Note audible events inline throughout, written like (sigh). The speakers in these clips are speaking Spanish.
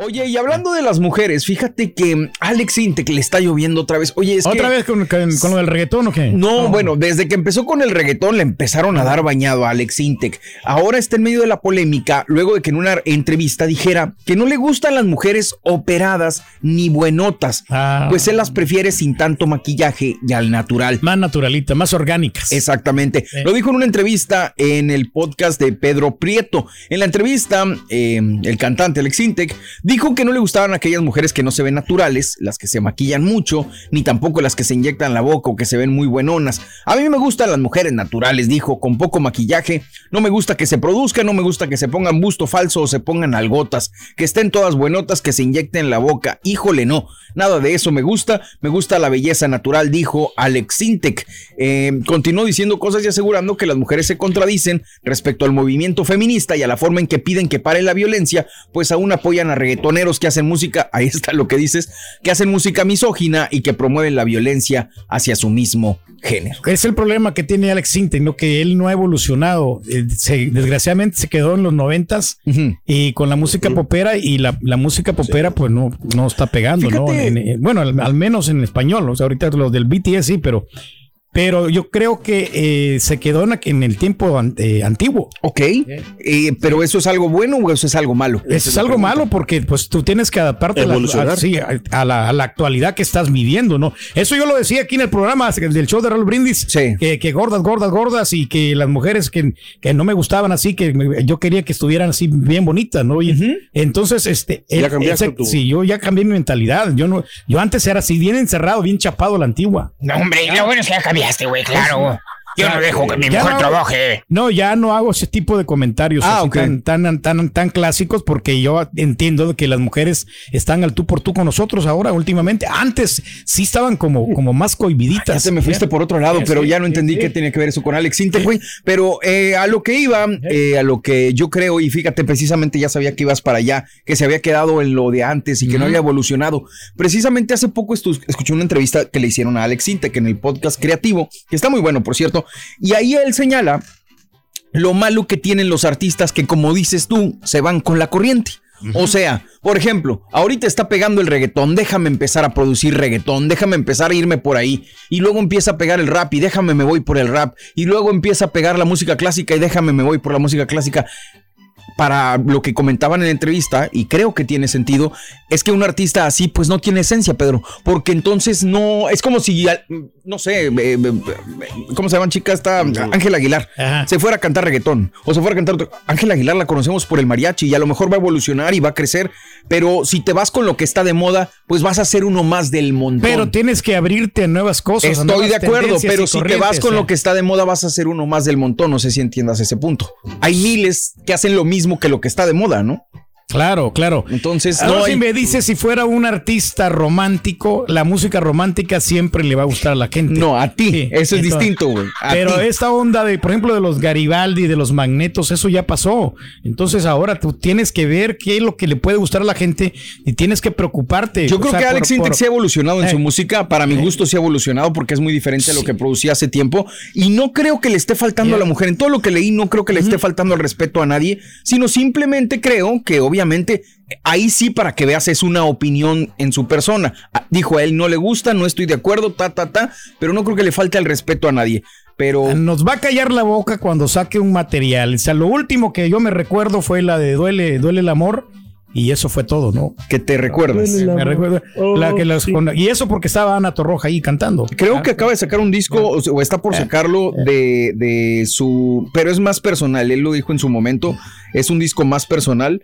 Oye, y hablando de las mujeres, fíjate que Alex Intec le está lloviendo otra vez. Oye, es ¿Otra que... vez con, con- con lo del reggaetón o qué? No, bueno, desde que empezó con el reggaetón le empezaron a dar bañado a Alex Intec. Ahora está en medio de la polémica luego de que en una entrevista dijera que no le gustan las mujeres operadas ni buenotas, Ah. pues él las prefiere sin tanto maquillaje y al natural. Más naturalita, más orgánicas. Exactamente. Lo dijo en una entrevista en el podcast de Pedro Prieto. En la entrevista, eh, el cantante Alex Intec dijo que no le gustaban aquellas mujeres que no se ven naturales, las que se maquillan mucho, ni tampoco las que se inyectan la boca o que se ven muy buenonas. A mí me gustan las mujeres naturales, dijo, con poco maquillaje. No me gusta que se produzcan, no me gusta que se pongan busto falso o se pongan algotas, que estén todas buenotas, que se inyecten la boca. Híjole, no. Nada de eso me gusta. Me gusta la belleza natural, dijo Alex Intec. Eh, continuó diciendo cosas y asegurando que las mujeres se contradicen respecto al movimiento feminista y a la forma en que piden que pare la violencia, pues aún apoyan a reggaetoneros que hacen música, ahí está lo que dices, que hacen música misógina y que promueven la violencia hacia su mismo género. Es el problema que tiene Alex Sintek, ¿no? Que él no ha evolucionado. Eh, se- desgraciadamente se quedó en los noventas y con la música popera y la, la música popera pues no, no está pegando, ¿no? Fíjate. En- en- bueno, al, al menos en español. O sea, ahorita los del BTS sí, pero, pero yo creo que eh, se quedó en, el tiempo an- eh, antiguo. Ok, eh, pero ¿eso es algo bueno o eso es algo malo? Eso es algo pregunta. malo porque pues tú tienes que adaptarte a la, a- sí, a- a la, a la actualidad que estás viviendo, ¿no? Eso yo lo decía aquí en el programa del show de Raúl Brindis, que, que gordas, gordas, gordas y que las mujeres que, que no me gustaban así, que me- yo quería que estuvieran así bien bonitas, ¿no? Y entonces, este, Ya él- cambiaste ese- tú. sí, yo ya cambié mi mentalidad. Yo no, yo antes era así, bien encerrado, bien chapado a la antigua. No, hombre, lo bueno que ya cambiaste, güey, claro. Yo no dejo que mi Ya mujer no- trabaje. No, ya no hago ese tipo de comentarios Ah, así tan, tan, tan, tan clásicos porque yo entiendo que las mujeres están al tú por tú con nosotros ahora últimamente. Antes sí estaban como, como más cohibiditas. Ya te me fuiste por otro lado, Sí, pero sí, ya no entendí qué tiene que ver eso con Alex Intec, güey. Pero eh, a lo que iba, eh, a lo que yo creo, y fíjate, precisamente ya sabía que ibas para allá, que se había quedado en lo de antes y que no había evolucionado. Precisamente hace poco escuché una entrevista que le hicieron a Alex Intec en el podcast creativo, que está muy bueno, por cierto, y ahí él señala lo malo que tienen los artistas que, como dices tú, se van con la corriente. O sea, por ejemplo, ahorita está pegando el reggaetón, déjame empezar a producir reggaetón, déjame empezar a irme por ahí, y luego empieza a pegar el rap y déjame me voy por el rap, y luego empieza a pegar la música clásica y déjame me voy por la música clásica. Para lo que comentaban en la entrevista, y creo que tiene sentido, es que un artista así pues no tiene esencia, Pedro, porque entonces no, es como si, no sé, eh, eh, ¿cómo se llaman chica? Está Ángela Aguilar, se fuera a cantar reggaetón, o se fuera a cantar otro. Ángela Aguilar la conocemos por el mariachi y a lo mejor va a evolucionar y va a crecer, pero si te vas con lo que está de moda, pues vas a ser uno más del montón. Pero tienes que abrirte a nuevas cosas. Estoy nuevas de acuerdo, pero si te vas con ¿eh? lo que está de moda, vas a ser uno más del montón. No sé si entiendas ese punto. Hay miles que hacen lo mismo que lo que está de moda, ¿no? Claro, claro. Entonces, no si me dices si fuera un artista romántico, la música romántica siempre le va a gustar a la gente. No, a ti. Eso es distinto, güey. Pero ti. esta onda de, por ejemplo, de los Garibaldi, de los Magnetos, eso ya pasó. Entonces ahora tú tienes que ver qué es lo que le puede gustar a la gente y tienes que preocuparte. Yo O creo sea, que Alex por- sí ha evolucionado en Eh. su música. Para mi gusto sí ha evolucionado porque es muy diferente a lo que producía hace tiempo. Y no creo que le esté faltando a la mujer. En todo lo que leí, no creo que le esté faltando el respeto a nadie, sino simplemente creo que obviamente ahí sí para que veas es una opinión en su persona. Ah, Dijo a él no le gusta, no estoy de acuerdo, ta, ta, ta, pero no creo que le falte el respeto a nadie. Pero Nos va a callar la boca cuando saque un material. O sea, lo último que yo me recuerdo fue la de Duele, Duele el amor. y eso fue todo, ¿no? Que te recuerdas. Me recuerdo. La que las- con- y eso porque estaba Ana Torroja ahí cantando. Creo que acaba de sacar un disco o, o está por sacarlo de, de su. Pero es más personal. Él lo dijo en su momento. Es un disco más personal.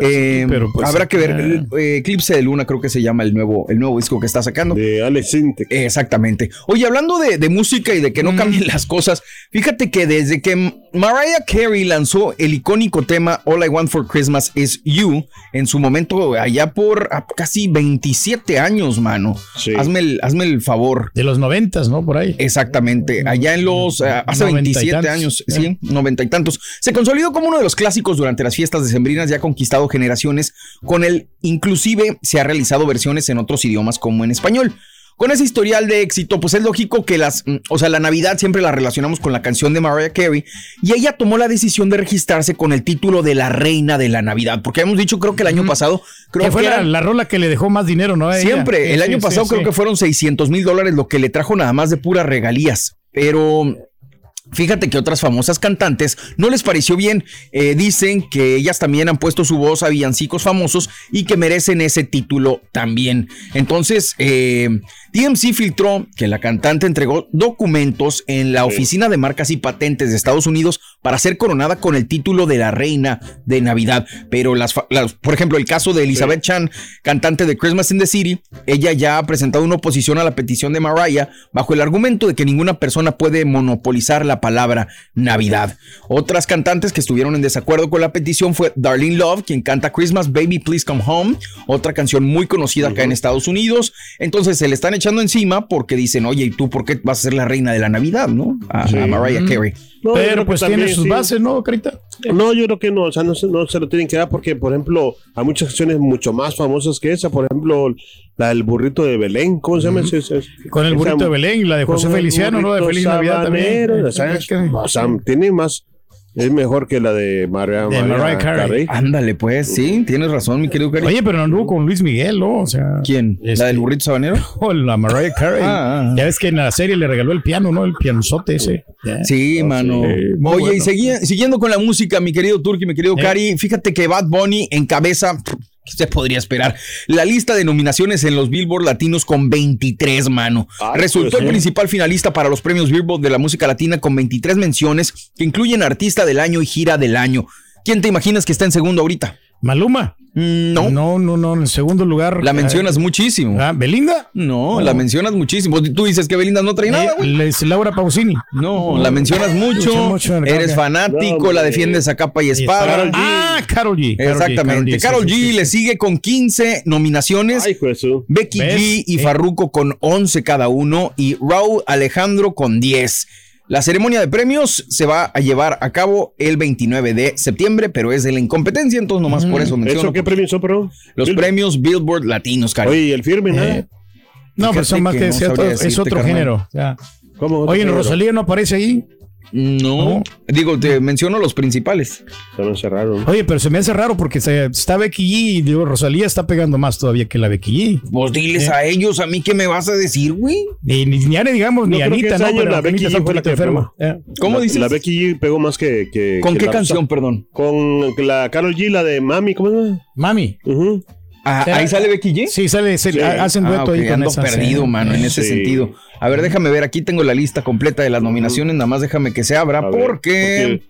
Eh, pero, pues, habrá que ver. eh, Eclipse de Luna, creo que se llama el nuevo, el nuevo disco que está sacando. De Alex Sintek. Exactamente. Oye, hablando de, de música y de que no cambien las cosas, fíjate que desde que Mariah Carey lanzó el icónico tema All I Want for Christmas is You, en su momento, allá por ah, casi 27 años, mano. Sí. Hazme, el, hazme el favor. De los noventas, ¿no? Por ahí. Exactamente, allá en los, eh, hace Noventa y 27 tantos. años, sí, noventa y tantos. Se consolidó como uno de los clásicos durante las fiestas decembrinas, ya ha generaciones, con él inclusive se ha realizado versiones en otros idiomas como en español. Con ese historial de éxito, pues es lógico que las, mm, o sea, la Navidad siempre la relacionamos con la canción de Mariah Carey y ella tomó la decisión de registrarse con el título de la reina de la Navidad, porque hemos dicho, creo que el año pasado, creo que que fue la, era- la rola que le dejó más dinero, ¿no? a ella. Siempre, el Sí, año sí, pasado sí, creo que fueron 600 mil dólares lo que le trajo nada más de puras regalías. Pero fíjate que otras famosas cantantes no les pareció bien. Eh, dicen que ellas también han puesto su voz a villancicos famosos y que merecen ese título también. Entonces, eh, TMC filtró que la cantante entregó documentos en la Oficina de Marcas y Patentes de Estados Unidos para ser coronada con el título de la reina de Navidad. Pero las, fa- las- por ejemplo, el caso de Elizabeth Chan, cantante de Christmas in the City, ella ya ha presentado una oposición a la petición de Mariah bajo el argumento de que ninguna persona puede monopolizar la palabra Navidad. Otras cantantes que estuvieron en desacuerdo con la petición fue Darlene Love, quien canta Christmas Baby Please Come Home, otra canción muy conocida acá en Estados Unidos. Entonces se le están echando encima porque dicen, oye, ¿y tú por qué vas a ser la reina de la Navidad, no? A. Mariah Carey. Pero pues también tiene sus sí. bases, ¿no, Carita? No, yo creo que no, o sea, no se, no se lo tienen que dar porque, por ejemplo, hay muchas canciones mucho más famosas que esa, por ejemplo, la del burrito de Belén, ¿cómo se llama? ese? Ese- Con el esa- burrito de Belén y la de José Feliciano, ¿no? De Feliz Navidad también. sabanero, o sea, Es que- o sea, tiene más, es mejor que la de Mariah, De Mariah Carey. Ándale, pues, sí, tienes razón, mi querido Cari. Oye, pero no anduvo con Luis Miguel, ¿no? O sea. ¿Quién? Este- ¿La del burrito sabanero? (laughs) O la Mariah Carey. Ah, ah. Ya ves que en la serie le regaló el piano, ¿no? El pianozote ese. Sí, mano. sí, Oye, y seguía- siguiendo con la música, mi querido Turki, mi querido Eh. Cari, fíjate que Bad Bunny encabeza, pff, ¿qué se podría esperar? La lista de nominaciones en los Billboard Latinos con 23, mano. Ay, Resultó pues, el sí. principal finalista para los premios Billboard de la música latina con 23 menciones que incluyen Artista del Año y Gira del Año. ¿Quién te imaginas que está en segundo ahorita? Maluma. No, No, no, no. En segundo lugar. la mencionas muchísimo. Ah, Belinda. No, la mencionas muchísimo. Tú dices que Belinda no trae nada, güey. Eh, es Laura Pausini. No, la mencionas mucho, eres fanático, No, la defiendes a capa y Y espada. Ah, Carol G. Exactamente. Carol G, sí, sí, sí, le sí. sigue con 15 nominaciones. Ay, Jesús. Becky ¿Ves? G y Eh. Farruko con 11 cada uno y Raúl Alejandro con 10. La ceremonia de premios se va a llevar a cabo el 29 de septiembre, pero es de la incompetencia, entonces nomás por eso menciono ¿Eso qué premio son, pero? los premios Billboard Latinos, Cari. Oye, ¿y el firme, nada? Eh, No, pero son más que que, no es otro, sabría es decirte, otro carnal. género. ¿Cómo? Oye, Otro Rosalía no aparece ahí. No, No. digo, te menciono los principales. Se me cerraron. Oye, pero se me hace raro porque se- está Becky G y digo, Rosalía está pegando más todavía que la Becky G. Vos diles a ellos, a mí qué me vas a decir, güey. Ni, ni, ni digamos, ni No, que Anita, ¿no? Pero la Becky G fue la que enferma. Eh. ¿Cómo La- dices? La Becky G pegó más que. que ¿Con que qué la- canción, perdón? Con la Carol G, la de Mami, ¿cómo se llama? Mami. Ujú. Ah, ¿Ahí sale Becky G? Sí, sale, se- Sí. hacen Ah, dueto ok, ahí con ando esa, perdido, sí. mano, en ese Sí. sentido. A ver, déjame ver, aquí tengo la lista completa de las nominaciones, nada más déjame que se abra, A ver, porque...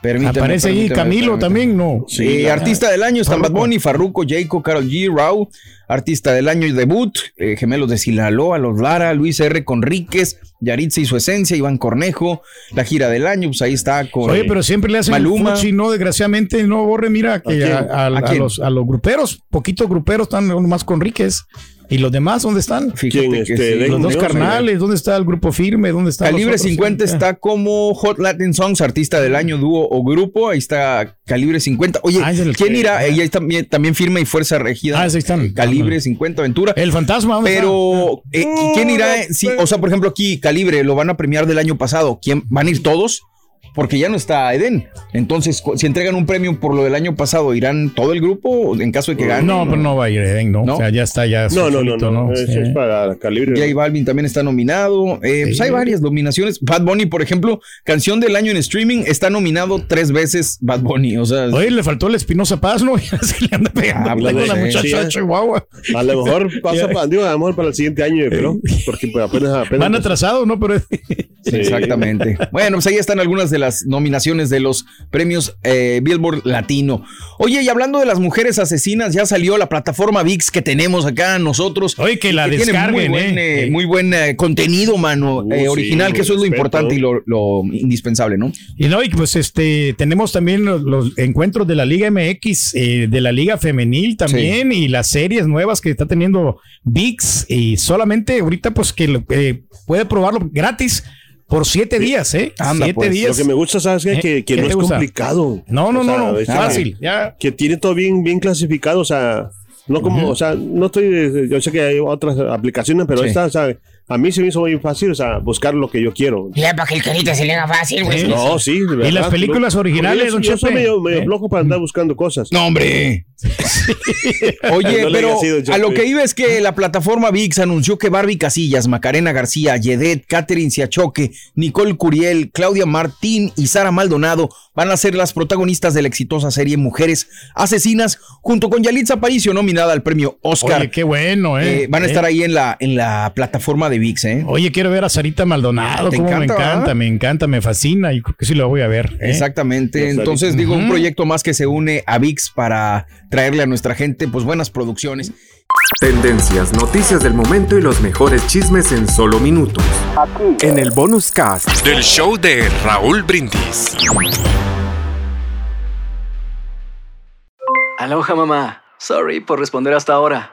Permíteme, Aparece ahí Camilo también, ¿no? Sí, artista del año están Bad Bunny, Farruko, Jayco, Karol G, Rau. Artista del año y debut, eh, Gemelos de Sinaloa, Los Lara, Luis R. Conríquez, Yaritza y su esencia, Iván Cornejo. La gira del año, pues ahí está con... Oye, pero siempre le hacen Maluma. fuchi, no, desgraciadamente, no, Borre, mira, que a, los, a los gruperos, poquitos gruperos están más con Ríquez. ¿Y los demás dónde están? Fíjate ¿Quién, que este, sí. Los dos carnales, ¿dónde está el grupo firme? ¿Dónde está Calibre 50 está como Hot Latin Songs, artista del año, dúo o grupo. Ahí está Calibre 50. Oye, Ah, ¿quién que- irá? Ella es también, también firme y fuerza regida. Ah, ahí están. Calibre 50 Aventura. El fantasma, ¿dónde Pero, eh, ¿y ¿quién irá? Sí, o sea, por ejemplo, aquí Calibre lo van a premiar del año pasado. ¿Quién van a ir todos? Porque ya no está Eden. Entonces, si entregan un premio por lo del año pasado, ¿irán todo el grupo en caso de que gane? No, pero no va a ir Eden, ¿no? O sea, ya está, ya. No, no, no, no, Eso es para calibre. J Balvin también está nominado. Eh, Pues hay varias nominaciones. Bad Bunny, por ejemplo, canción del año en streaming, está nominado tres veces Bad Bunny. O sea, Oye, le faltó el Espinosa Paz, ¿no? (laughs) Ya se le anda pegando Ah, con pues, la sí, muchacha sí. de Chihuahua. A lo mejor (laughs) pasa para, digo, a lo mejor para el siguiente año, creo. Porque pues, apenas, apenas Van atrasados, ¿no? Pero Sí. Exactamente. Bueno, pues ahí están algunas de las nominaciones de los premios eh, Billboard Latino. Oye, y hablando de las mujeres asesinas, ya salió la plataforma VIX que tenemos acá nosotros. Oye, que la tiene muy descarguen, buen, eh. eh, muy buen eh, contenido, mano, Uh, eh, sí, original, que eso es lo importante y lo, lo indispensable, ¿no? Y no, y pues este, tenemos también los, los encuentros de la Liga MX, eh, de la Liga Femenil también, y las series nuevas que está teniendo VIX, y solamente ahorita pues que lo- eh, puede probarlo gratis por siete días, ¿eh? Anda, siete pues, días. Lo que me gusta, ¿sabes qué? ¿Eh? Que, que ¿Qué no es gusta? complicado. No, no, O no, sea, no, es fácil, ya. Que tiene todo bien, bien clasificado, o sea, no como, o sea, no estoy, yo sé que hay otras aplicaciones, pero Sí. esta, o sea, a mí se me hizo muy fácil, o sea, buscar lo que yo quiero. Ya para que el carita se le haga fácil, güey. No, sí, de verdad. las películas Yo- originales, yo, don yo soy medio, medio ¿Eh? flojo para andar buscando cosas. No, hombre. (laughs) Oye, No pero sido, a lo que iba es que la plataforma VIX anunció que Barbie Casillas, Macarena García, Yedet, Catherine Siachoque, Nicole Curiel, Claudia Martín y Sara Maldonado van a ser las protagonistas de la exitosa serie Mujeres Asesinas, junto con Yalitza Aparicio, nominada al premio Oscar. Oye, qué bueno, ¿eh? Eh, van a ¿Eh? estar ahí en la, en la plataforma de VIX, ¿eh? Oye, quiero ver a Sarita Maldonado, ¿Te cómo encanta, me encanta, verdad? me encanta, me fascina, y creo que sí lo voy a ver. ¿eh? Exactamente. Entonces, digo, un proyecto más que se une a VIX para traerle a nuestra gente, pues, buenas producciones. Tendencias, noticias del momento y los mejores chismes en solo minutos. En el bonus cast. Del show de Raúl Brindis. Aloha mamá. Sorry por responder hasta ahora.